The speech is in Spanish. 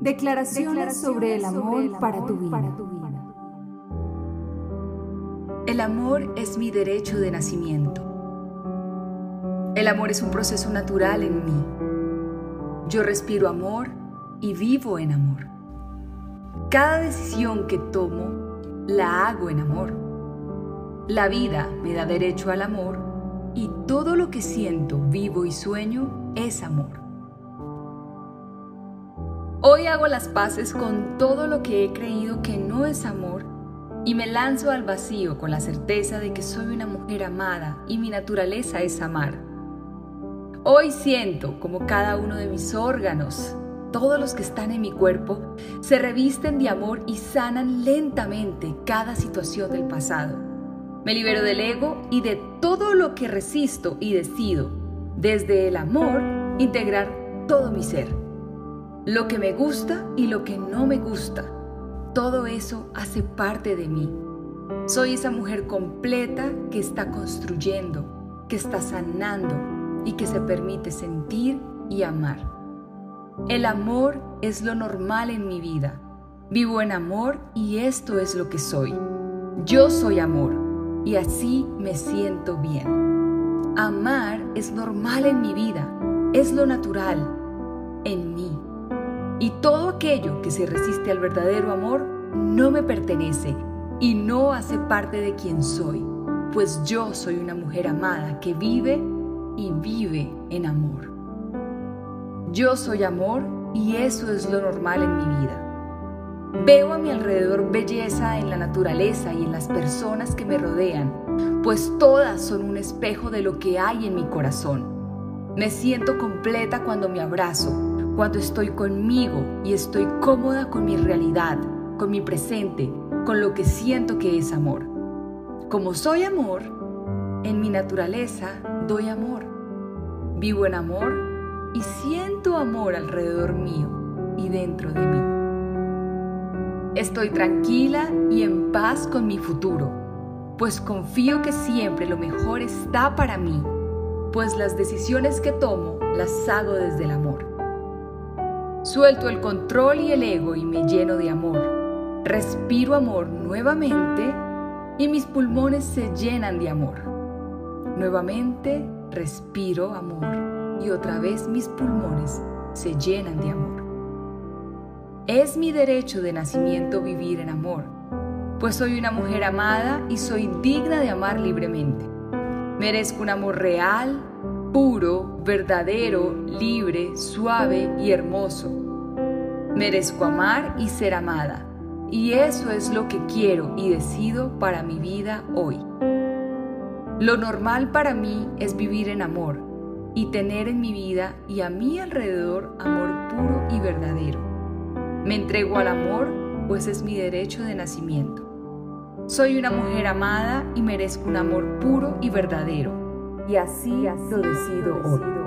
Declaraciones sobre el amor para tu vida. El amor es mi derecho de nacimiento. El amor es un proceso natural en mí. Yo respiro amor y vivo en amor. Cada decisión que tomo la hago en amor. La vida me da derecho al amor y todo lo que siento, vivo y sueño es amor. Hoy hago las paces con todo lo que he creído que no es amor y me lanzo al vacío con la certeza de que soy una mujer amada y mi naturaleza es amar. Hoy siento como cada uno de mis órganos, todos los que están en mi cuerpo, se revisten de amor y sanan lentamente cada situación del pasado. Me libero del ego y de todo lo que resisto y decido, desde el amor, integrar todo mi ser lo que me gusta y lo que no me gusta. Todo eso hace parte de mí. Soy esa mujer completa que está construyendo, que está sanando y que se permite sentir y amar. El amor es lo normal en mi vida. Vivo en amor y esto es lo que soy. Yo soy amor y así me siento bien. Amar es normal en mi vida, es lo natural. Y todo aquello que se resiste al verdadero amor no me pertenece y no hace parte de quien soy, pues yo soy una mujer amada que vive y vive en amor. Yo soy amor y eso es lo normal en mi vida. Veo a mi alrededor belleza en la naturaleza y en las personas que me rodean, pues todas son un espejo de lo que hay en mi corazón. Me siento completa cuando me abrazo, cuando estoy conmigo y estoy cómoda con mi realidad, con mi presente, con lo que siento que es amor. Como soy amor, en mi naturaleza doy amor. Vivo en amor y siento amor alrededor mío y dentro de mí. Estoy tranquila y en paz con mi futuro, pues confío que siempre lo mejor está para mí, pues las decisiones que tomo las hago desde el amor. Suelto el control y el ego y me lleno de amor. Respiro amor nuevamente y mis pulmones se llenan de amor. Nuevamente respiro amor y otra vez mis pulmones se llenan de amor. Es mi derecho de nacimiento vivir en amor, pues soy una mujer amada y soy digna de amar libremente. Merezco un amor real, puro, verdadero, libre, suave y hermoso. Merezco amar y ser amada, y eso es lo que quiero y decido para mi vida hoy. Lo normal para mí es vivir en amor y tener en mi vida y a mi alrededor amor puro y verdadero. Me entrego al amor, pues es mi derecho de nacimiento. Soy una mujer amada y merezco un amor puro y verdadero y así lo decido.